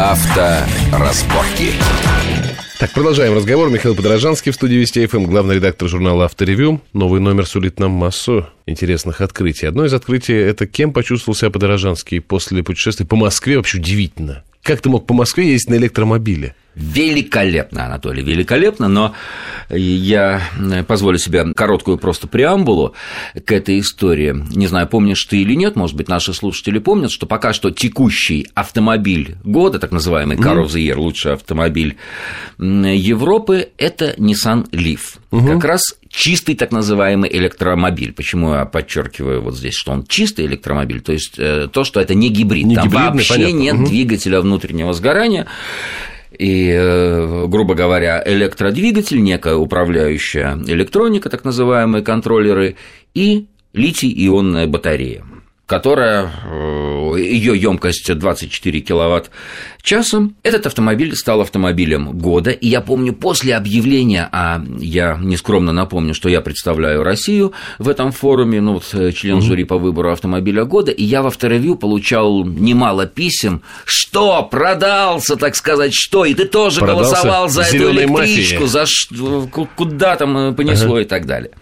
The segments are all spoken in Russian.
Авторазборки. Так, продолжаем разговор. Михаил Подорожанский в студии Вести ФМ, главный редактор журнала «Авторевью». Новый номер сулит нам массу интересных открытий. Одно из открытий – это кем почувствовал себя Подорожанский после путешествия по Москве. Вообще удивительно. Как ты мог по Москве ездить на электромобиле? Великолепно, Анатолий, великолепно, но я позволю себе короткую просто преамбулу к этой истории. Не знаю, помнишь ты или нет, может быть, наши слушатели помнят, что пока что текущий автомобиль года, так называемый Car of the Year, лучший автомобиль Европы, это Nissan Leaf. Угу. Как раз чистый так называемый электромобиль. Почему я подчеркиваю вот здесь, что он чистый электромобиль? То есть э, то, что это не гибрид, не там вообще понятно. нет угу. двигателя внутреннего сгорания и, э, грубо говоря, электродвигатель, некая управляющая электроника, так называемые контроллеры, и литий-ионная батарея которая, э, ее емкость 24 киловатт часом. Этот автомобиль стал автомобилем года, и я помню, после объявления, а я нескромно напомню, что я представляю Россию в этом форуме, ну вот э, член угу. жюри по выбору автомобиля года, и я в авторевью получал немало писем, что продался, так сказать, что, и ты тоже продался голосовал за эту электричку, мафии. за куда там э, понесло ага. и так далее.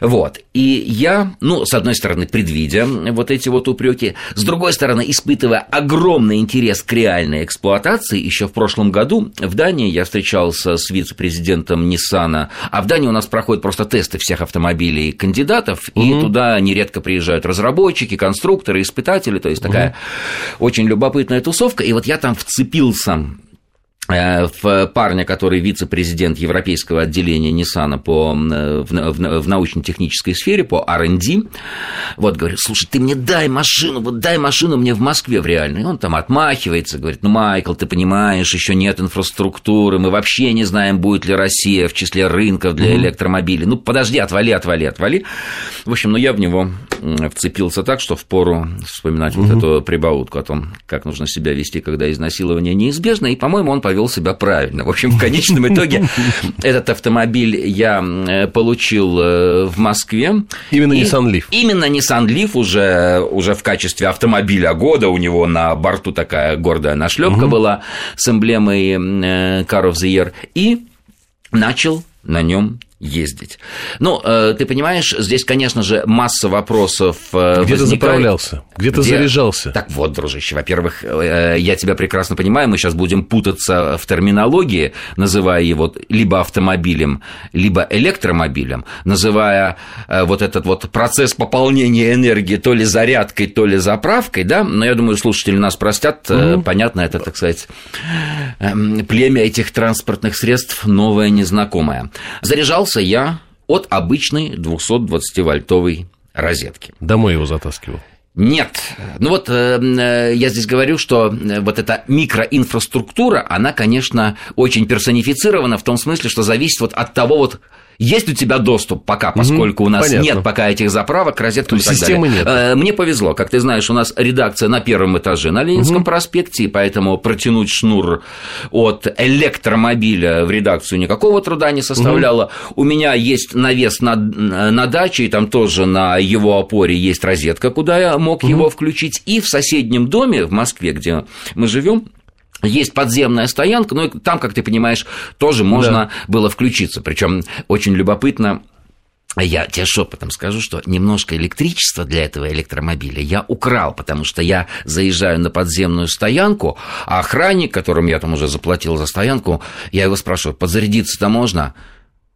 Вот. И я, ну, с одной стороны, предвидя вот эти вот упреки, с другой стороны, испытывая огромный интерес к реальной эксплуатации, еще в прошлом году в Дании я встречался с вице-президентом Ниссана, а в Дании у нас проходят просто тесты всех автомобилей кандидатов, угу. и туда нередко приезжают разработчики, конструкторы, испытатели, то есть угу. такая очень любопытная тусовка, и вот я там вцепился в парня, который вице-президент европейского отделения Nissan по, в, в, в научно-технической сфере, по R&D, вот, говорит, слушай, ты мне дай машину, вот дай машину мне в Москве в реальной. Он там отмахивается, говорит, ну, Майкл, ты понимаешь, еще нет инфраструктуры, мы вообще не знаем, будет ли Россия в числе рынков для электромобилей. Ну, подожди, отвали, отвали, отвали. В общем, ну, я в него вцепился так, что впору вспоминать вот эту прибаутку о том, как нужно себя вести, когда изнасилование неизбежно, и, по-моему, он повел себя правильно. В общем, в конечном итоге этот автомобиль я получил э, в Москве. Именно и Nissan Leaf. Именно Nissan Leaf уже, уже в качестве автомобиля года. У него на борту такая гордая нашлепка угу. была с эмблемой э, Car of the Year. И начал на нем ездить. Ну, э, ты понимаешь, здесь, конечно же, масса вопросов э, Где возникает. ты заправлялся? Где ты заряжался? Так вот, дружище, во-первых, э, я тебя прекрасно понимаю, мы сейчас будем путаться в терминологии, называя его либо автомобилем, либо электромобилем, называя вот этот вот процесс пополнения энергии то ли зарядкой, то ли заправкой, да, но я думаю, слушатели нас простят, угу. понятно, это, так сказать, эм, племя этих транспортных средств новое, незнакомое. Заряжался Питался я от обычной 220-вольтовой розетки. Домой его затаскивал? Нет. Ну вот э, э, я здесь говорю, что э, вот эта микроинфраструктура, она, конечно, очень персонифицирована в том смысле, что зависит вот от того вот есть у тебя доступ пока, поскольку у нас Понятно. нет пока этих заправок, розеток и так системы далее. нет. Э, мне повезло, как ты знаешь, у нас редакция на первом этаже на Ленинском угу. проспекте, и поэтому протянуть шнур от электромобиля в редакцию никакого труда не составляло. Угу. У меня есть навес на, на даче, и там тоже на его опоре есть розетка, куда я мог угу. его включить. И в соседнем доме в Москве, где мы живем, есть подземная стоянка, но ну, там, как ты понимаешь, тоже можно да. было включиться. Причем очень любопытно, я тебе шепотом скажу, что немножко электричества для этого электромобиля я украл, потому что я заезжаю на подземную стоянку, а охранник, которому я там уже заплатил за стоянку, я его спрашиваю, подзарядиться-то можно?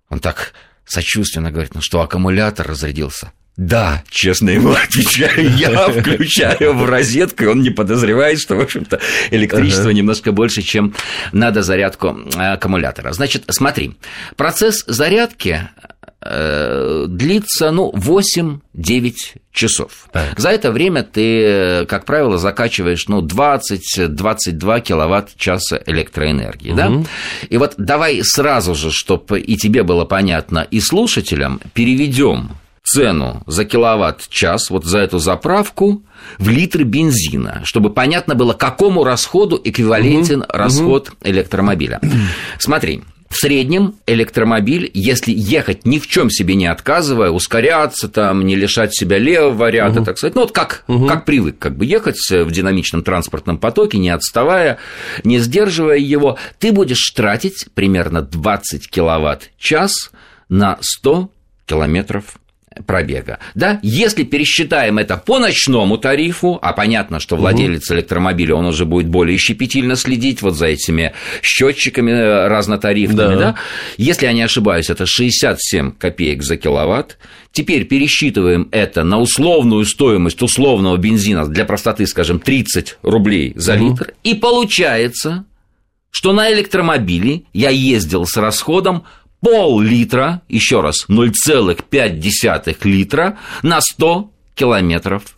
Он так сочувственно говорит, ну что, аккумулятор разрядился? Да, честно ему отвечаю, я включаю в розетку, и он не подозревает, что, в общем-то, электричество ага. немножко больше, чем надо зарядку э, аккумулятора. Значит, смотри, процесс зарядки э, длится, ну, 8-9 часов. Так. За это время ты, как правило, закачиваешь, ну, 20-22 киловатт-часа электроэнергии, угу. да? И вот давай сразу же, чтобы и тебе было понятно, и слушателям, переведем цену за киловатт-час, вот за эту заправку, в литры бензина, чтобы понятно было, какому расходу эквивалентен угу, расход угу. электромобиля. Смотри, В среднем электромобиль, если ехать ни в чем себе не отказывая, ускоряться там, не лишать себя левого ряда, угу. так сказать, ну вот как, угу. как привык, как бы ехать в динамичном транспортном потоке, не отставая, не сдерживая его, ты будешь тратить примерно 20 киловатт-час на 100 километров пробега. Да? Если пересчитаем это по ночному тарифу, а понятно, что владелец электромобиля, он уже будет более щепетильно следить вот за этими счетчиками э, разнотарифными, да. да? Если я не ошибаюсь, это 67 копеек за киловатт. Теперь пересчитываем это на условную стоимость условного бензина, для простоты, скажем, 30 рублей за угу. литр, и получается, что на электромобиле я ездил с расходом пол-литра, еще раз, 0,5 литра на 100 километров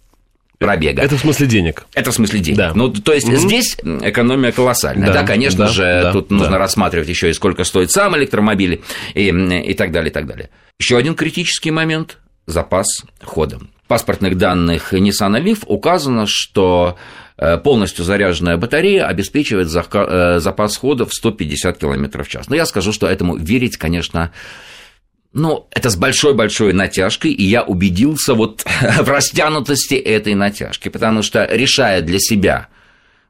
пробега. Это в смысле денег. Это в смысле денег. Да. Ну, то есть угу. здесь экономия колоссальная. Да, да конечно да, же, да, тут да. нужно рассматривать еще и сколько стоит сам электромобиль и, и так далее, и так далее. Еще один критический момент – запас хода. Паспортных данных Nissan Leaf указано, что Э, полностью заряженная батарея обеспечивает э, запас хода в 150 км в час. Но я скажу, что этому верить, конечно, ну, это с большой-большой натяжкой, и я убедился вот в растянутости этой натяжки, потому что, решая для себя,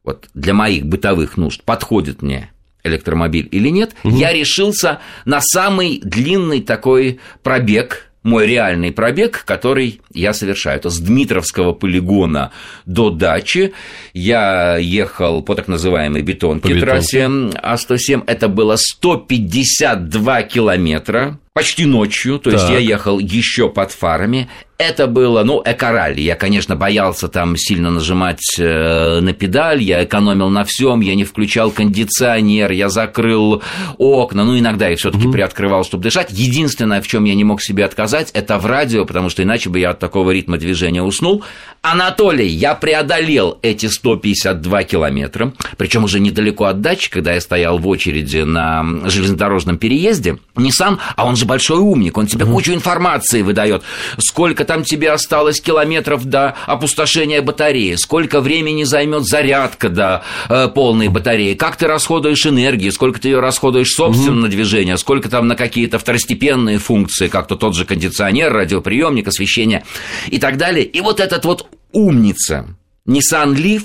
вот для моих бытовых нужд, подходит мне электромобиль или нет, угу. я решился на самый длинный такой пробег мой реальный пробег, который я совершаю. Это с Дмитровского полигона до дачи. Я ехал по так называемой бетонке, по трассе А107. Это было 152 километра почти ночью, то так. есть я ехал еще под фарами. Это было, ну, экоралли. Я, конечно, боялся там сильно нажимать э, на педаль, я экономил на всем, я не включал кондиционер, я закрыл окна, ну, иногда я все-таки mm-hmm. приоткрывал, чтобы дышать. Единственное, в чем я не мог себе отказать, это в радио, потому что иначе бы я от такого ритма движения уснул. Анатолий, я преодолел эти 152 километра, причем уже недалеко от дачи, когда я стоял в очереди на железнодорожном переезде. Nissan, а он же большой умник, он тебе mm-hmm. кучу информации выдает. Сколько там тебе осталось километров до опустошения батареи, сколько времени займет зарядка до э, полной батареи, как ты расходуешь энергию, сколько ты ее расходуешь собственно mm-hmm. на движение, сколько там на какие-то второстепенные функции, как-то тот же кондиционер, радиоприемник, освещение и так далее. И вот этот вот умница Nissan Leaf,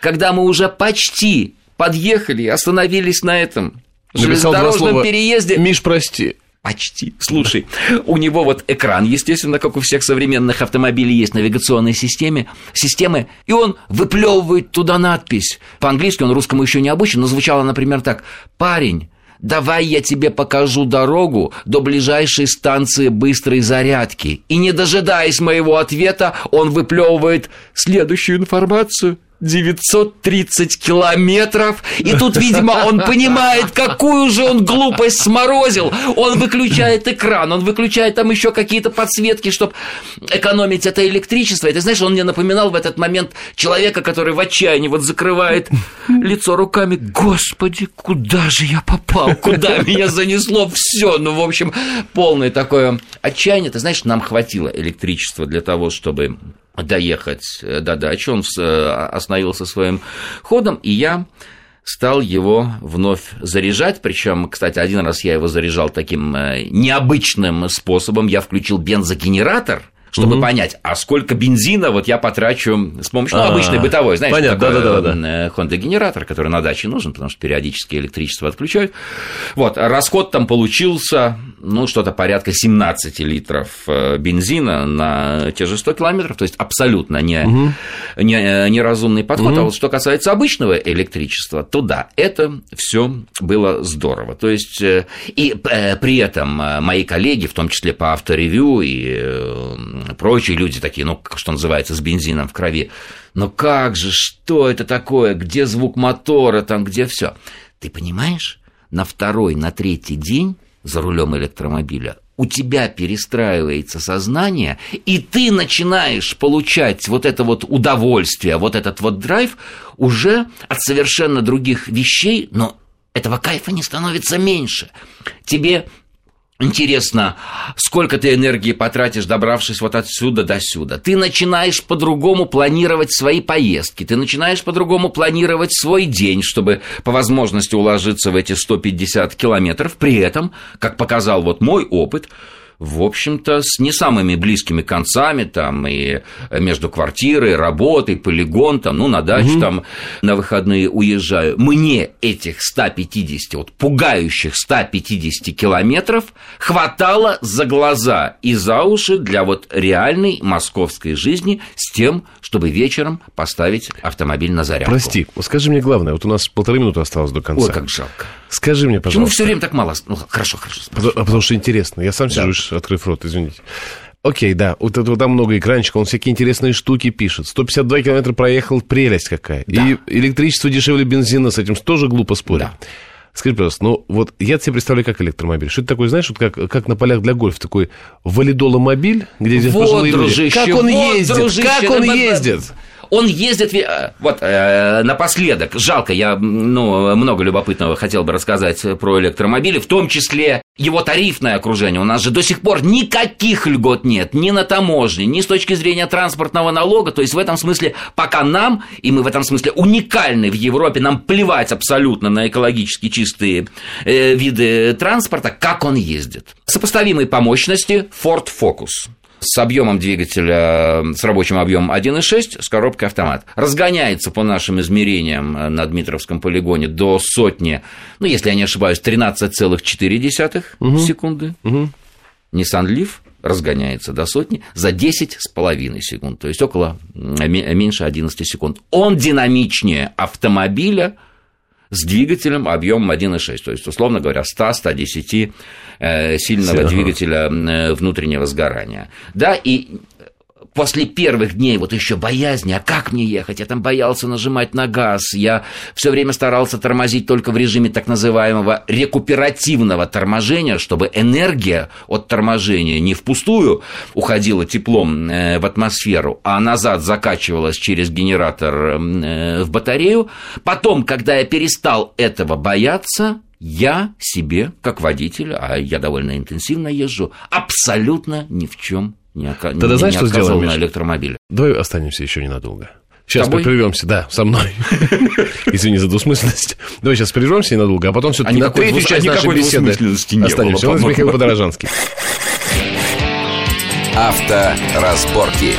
когда мы уже почти подъехали, остановились на этом железнодорожном переезде. Миш, прости, Почти. Слушай, у него вот экран, естественно, как у всех современных автомобилей, есть навигационные системы, системы, и он выплевывает туда надпись. По-английски он русскому еще не обучен, но звучало, например, так. «Парень, давай я тебе покажу дорогу до ближайшей станции быстрой зарядки». И не дожидаясь моего ответа, он выплевывает следующую информацию – 930 километров, и тут, видимо, он понимает, какую же он глупость сморозил. Он выключает экран, он выключает там еще какие-то подсветки, чтобы экономить это электричество. И ты знаешь, он мне напоминал в этот момент человека, который в отчаянии вот закрывает лицо руками. Господи, куда же я попал? Куда меня занесло все? Ну, в общем, полное такое отчаяние. Ты знаешь, нам хватило электричества для того, чтобы доехать э, до дачи, он э, остановился своим ходом, и я стал его вновь заряжать. Причем, кстати, один раз я его заряжал таким э, необычным способом. Я включил бензогенератор – чтобы угу. понять, а сколько бензина вот я потрачу с помощью ну, обычной бытовой, знаешь, Понятно, такой, да, да, да, Honda-генератор, который на даче нужен, потому что периодически электричество отключают. Вот, расход там получился, ну, что-то порядка 17 литров э, бензина на те же 100 километров, то есть абсолютно не, угу. Э, неразумный подход. Угу. А вот что касается обычного электричества, то да, это все было здорово. То есть, э, и при этом мои коллеги, в том числе по авторевью и прочие люди такие, ну, что называется, с бензином в крови. Но как же, что это такое, где звук мотора, там, где все? Ты понимаешь, на второй, на третий день за рулем электромобиля у тебя перестраивается сознание, и ты начинаешь получать вот это вот удовольствие, вот этот вот драйв уже от совершенно других вещей, но этого кайфа не становится меньше. Тебе Интересно, сколько ты энергии потратишь, добравшись вот отсюда до сюда. Ты начинаешь по-другому планировать свои поездки, ты начинаешь по-другому планировать свой день, чтобы по возможности уложиться в эти 150 километров. При этом, как показал вот мой опыт, в общем-то, с не самыми близкими концами, там, и между квартирой, работой, полигон, там, ну, на дачу, угу. там, на выходные уезжаю. Мне этих 150, вот пугающих 150 километров хватало за глаза и за уши для вот реальной московской жизни с тем, чтобы вечером поставить автомобиль на зарядку. Прости, скажи мне главное, вот у нас полторы минуты осталось до конца. Ой, как жалко. Скажи мне, пожалуйста. Почему все время так мало? Ну, хорошо, хорошо. Потому, а потому что интересно. Я сам да. сижу, открыв рот, извините. Окей, да, вот, вот там много экранчиков, он всякие интересные штуки пишет. 152 километра проехал, прелесть какая. Да. И электричество дешевле бензина, с этим тоже глупо спорить. Да. Скажи, пожалуйста, ну вот я себе представляю как электромобиль. Что это такое, знаешь, вот как, как на полях для гольфа, такой валидоломобиль, где здесь вот, пожилые дружище, люди. Как он вот, ездит, дружище, как он ездит. Он ездит, вот, э, напоследок, жалко, я, ну, много любопытного хотел бы рассказать про электромобили, в том числе его тарифное окружение. У нас же до сих пор никаких льгот нет, ни на таможне, ни с точки зрения транспортного налога. То есть в этом смысле, пока нам, и мы в этом смысле уникальны в Европе, нам плевать абсолютно на экологически чистые э, виды транспорта, как он ездит. Сопоставимые по мощности Ford Focus с объемом двигателя, с рабочим объемом 1,6 с коробкой автомат. Разгоняется по нашим измерениям на Дмитровском полигоне до сотни, ну, если я не ошибаюсь, 13,4 угу. секунды. Угу. Nissan Leaf разгоняется до сотни за 10,5 секунд, то есть около меньше 11 секунд. Он динамичнее автомобиля – с двигателем объемом 1,6, то есть, условно говоря, 100-110 э, сильного двигателя э, внутреннего сгорания. Да, и после первых дней вот еще боязни, а как мне ехать? Я там боялся нажимать на газ, я все время старался тормозить только в режиме так называемого рекуперативного торможения, чтобы энергия от торможения не впустую уходила теплом э, в атмосферу, а назад закачивалась через генератор э, в батарею. Потом, когда я перестал этого бояться, я себе, как водитель, а я довольно интенсивно езжу, абсолютно ни в чем не, ока... Тогда не, знаешь, не что сделаем, на электромобиле. Давай останемся еще ненадолго. Сейчас мы прервемся, да, со мной. Извини за двусмысленность. Давай сейчас прервемся ненадолго, а потом все-таки на третью часть нашей беседы останемся. У нас Михаил Подорожанский. Авторазборки.